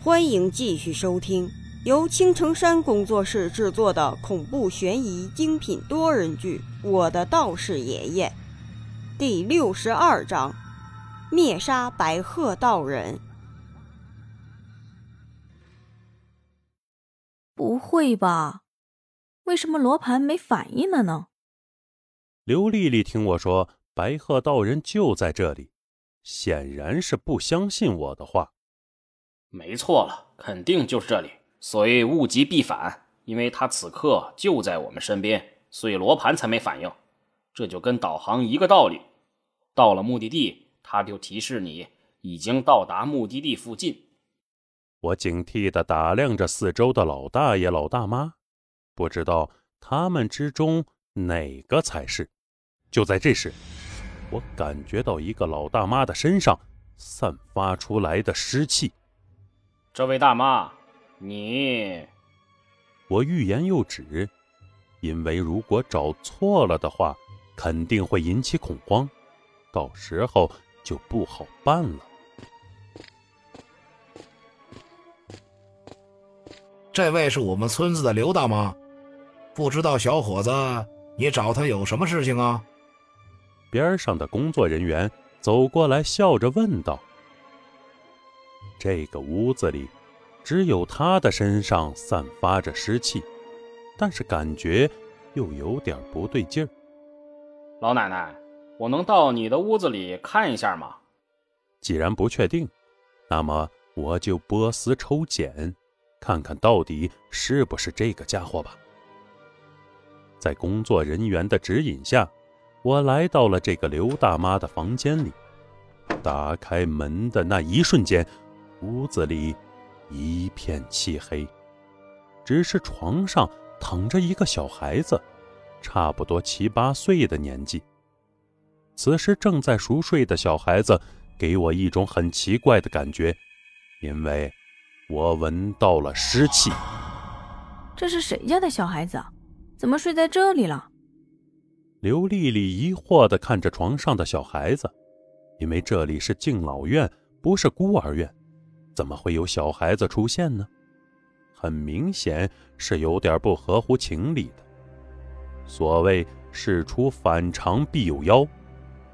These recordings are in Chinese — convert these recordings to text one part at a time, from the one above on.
欢迎继续收听由青城山工作室制作的恐怖悬疑精品多人剧《我的道士爷爷》第六十二章：灭杀白鹤道人。不会吧？为什么罗盘没反应了呢？刘丽丽听我说白鹤道人就在这里，显然是不相信我的话。没错了，肯定就是这里。所谓物极必反，因为他此刻就在我们身边，所以罗盘才没反应。这就跟导航一个道理。到了目的地，他就提示你已经到达目的地附近。我警惕地打量着四周的老大爷、老大妈，不知道他们之中哪个才是。就在这时，我感觉到一个老大妈的身上散发出来的湿气。这位大妈，你……我欲言又止，因为如果找错了的话，肯定会引起恐慌，到时候就不好办了。这位是我们村子的刘大妈，不知道小伙子，你找她有什么事情啊？边上的工作人员走过来，笑着问道。这个屋子里，只有他的身上散发着湿气，但是感觉又有点不对劲儿。老奶奶，我能到你的屋子里看一下吗？既然不确定，那么我就波斯抽检，看看到底是不是这个家伙吧。在工作人员的指引下，我来到了这个刘大妈的房间里。打开门的那一瞬间。屋子里一片漆黑，只是床上躺着一个小孩子，差不多七八岁的年纪。此时正在熟睡的小孩子给我一种很奇怪的感觉，因为我闻到了湿气。这是谁家的小孩子？怎么睡在这里了？刘丽丽疑惑地看着床上的小孩子，因为这里是敬老院，不是孤儿院。怎么会有小孩子出现呢？很明显是有点不合乎情理的。所谓事出反常必有妖，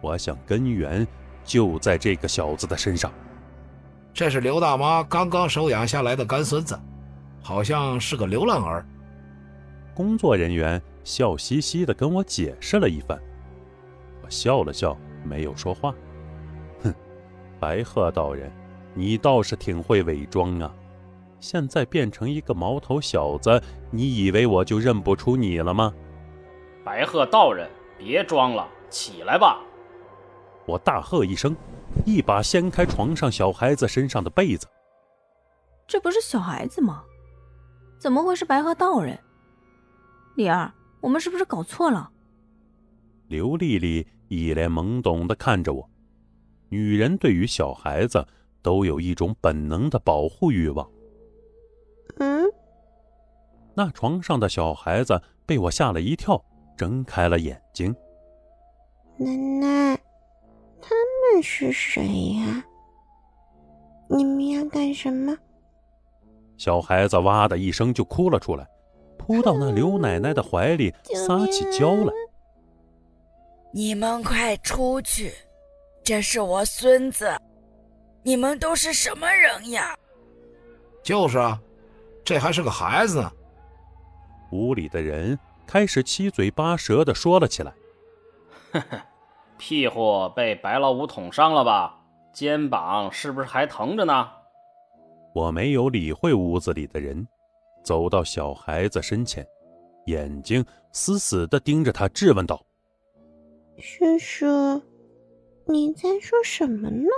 我想根源就在这个小子的身上。这是刘大妈刚刚收养下来的干孙子，好像是个流浪儿。工作人员笑嘻嘻地跟我解释了一番，我笑了笑，没有说话。哼，白鹤道人。你倒是挺会伪装啊！现在变成一个毛头小子，你以为我就认不出你了吗？白鹤道人，别装了，起来吧！我大喝一声，一把掀开床上小孩子身上的被子。这不是小孩子吗？怎么会是白鹤道人？李二，我们是不是搞错了？刘丽丽一脸懵懂的看着我。女人对于小孩子。都有一种本能的保护欲望。嗯，那床上的小孩子被我吓了一跳，睁开了眼睛。奶奶，他们是谁呀？你们要干什么？小孩子哇的一声就哭了出来，扑到那刘奶奶的怀里，撒起娇来。你们快出去！这是我孙子。你们都是什么人呀？就是啊，这还是个孩子呢。屋里的人开始七嘴八舌的说了起来：“呵呵，屁股被白老五捅伤了吧？肩膀是不是还疼着呢？”我没有理会屋子里的人，走到小孩子身前，眼睛死死的盯着他，质问道：“叔叔，你在说什么呢？”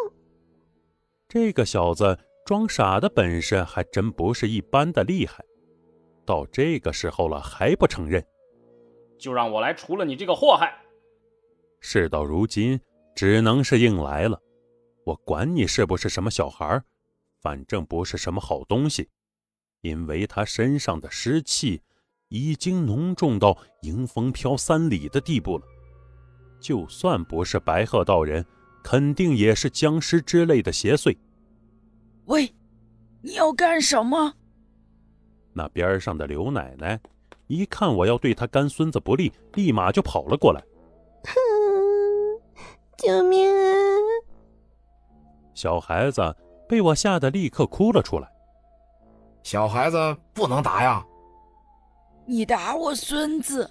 这个小子装傻的本事还真不是一般的厉害，到这个时候了还不承认，就让我来除了你这个祸害。事到如今，只能是硬来了。我管你是不是什么小孩，反正不是什么好东西，因为他身上的湿气已经浓重到迎风飘三里的地步了。就算不是白鹤道人。肯定也是僵尸之类的邪祟。喂，你要干什么？那边上的刘奶奶一看我要对她干孙子不利，立马就跑了过来。救命啊！小孩子被我吓得立刻哭了出来。小孩子不能打呀！你打我孙子，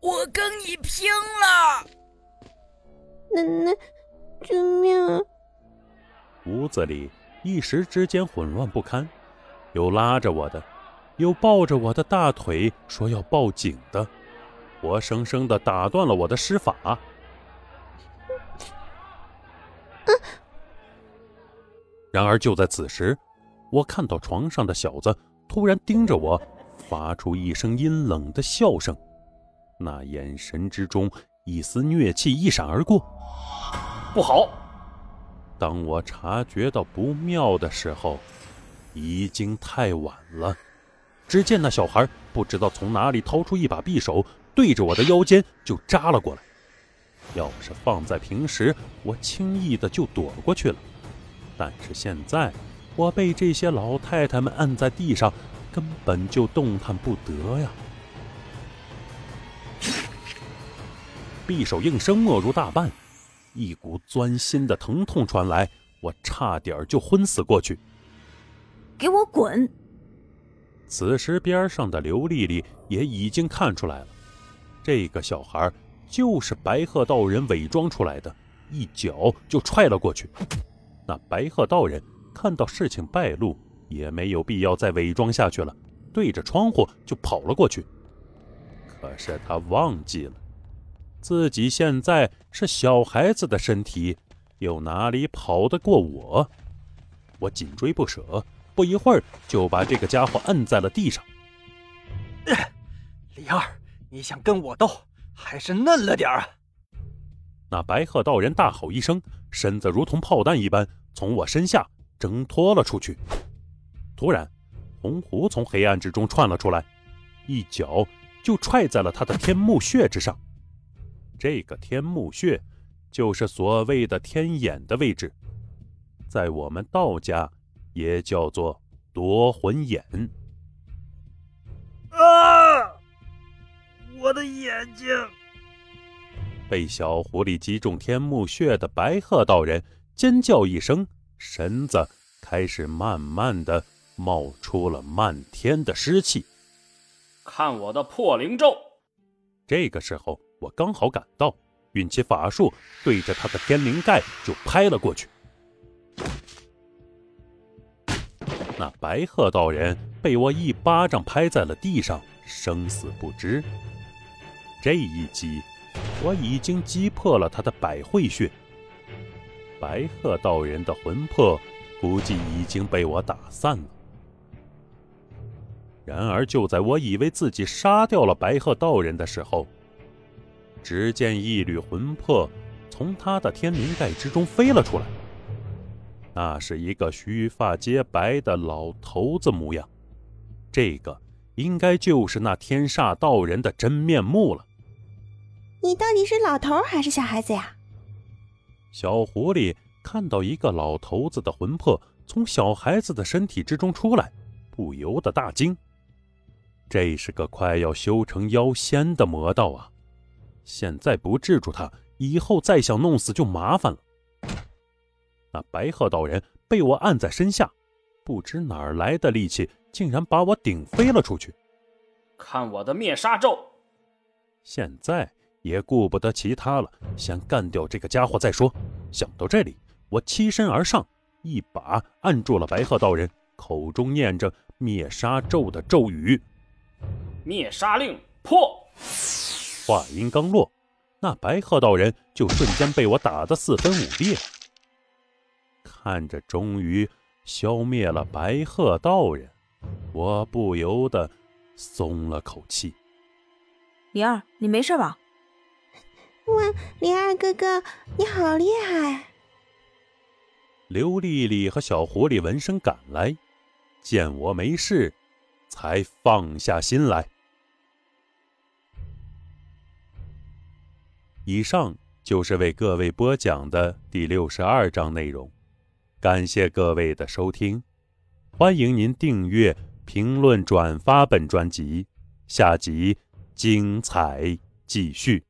我跟你拼了！奶奶，救命！屋子里一时之间混乱不堪，有拉着我的，有抱着我的大腿说要报警的，活生生的打断了我的施法。然而就在此时，我看到床上的小子突然盯着我，发出一声阴冷的笑声，那眼神之中一丝虐气一闪而过。不好！当我察觉到不妙的时候，已经太晚了。只见那小孩不知道从哪里掏出一把匕首，对着我的腰间就扎了过来。要是放在平时，我轻易的就躲过去了。但是现在，我被这些老太太们按在地上，根本就动弹不得呀！匕首应声没入大半，一股钻心的疼痛传来，我差点就昏死过去。给我滚！此时，边上的刘丽丽也已经看出来了，这个小孩就是白鹤道人伪装出来的，一脚就踹了过去。那白鹤道人看到事情败露，也没有必要再伪装下去了，对着窗户就跑了过去。可是他忘记了，自己现在是小孩子的身体，又哪里跑得过我？我紧追不舍，不一会儿就把这个家伙摁在了地上。李二，你想跟我斗，还是嫩了点啊？那白鹤道人大吼一声，身子如同炮弹一般从我身下挣脱了出去。突然，红狐从黑暗之中窜了出来，一脚就踹在了他的天目穴之上。这个天目穴就是所谓的天眼的位置，在我们道家也叫做夺魂眼。啊！我的眼睛！被小狐狸击中天目穴的白鹤道人尖叫一声，身子开始慢慢的冒出了漫天的湿气。看我的破灵咒！这个时候我刚好赶到，运起法术，对着他的天灵盖就拍了过去。那白鹤道人被我一巴掌拍在了地上，生死不知。这一击。我已经击破了他的百会穴，白鹤道人的魂魄估计已经被我打散了。然而，就在我以为自己杀掉了白鹤道人的时候，只见一缕魂魄从他的天灵盖之中飞了出来。那是一个须发皆白的老头子模样，这个应该就是那天煞道人的真面目了。你到底是老头还是小孩子呀？小狐狸看到一个老头子的魂魄从小孩子的身体之中出来，不由得大惊。这是个快要修成妖仙的魔道啊！现在不制住他，以后再想弄死就麻烦了。那白鹤道人被我按在身下，不知哪儿来的力气，竟然把我顶飞了出去。看我的灭杀咒！现在。也顾不得其他了，先干掉这个家伙再说。想到这里，我欺身而上，一把按住了白鹤道人，口中念着灭杀咒的咒语：“灭杀令破。”话音刚落，那白鹤道人就瞬间被我打得四分五裂。看着终于消灭了白鹤道人，我不由得松了口气。灵儿，你没事吧？哇，李二哥哥，你好厉害！刘丽丽和小狐狸闻声赶来，见我没事，才放下心来。以上就是为各位播讲的第六十二章内容，感谢各位的收听。欢迎您订阅、评论、转发本专辑，下集精彩继续。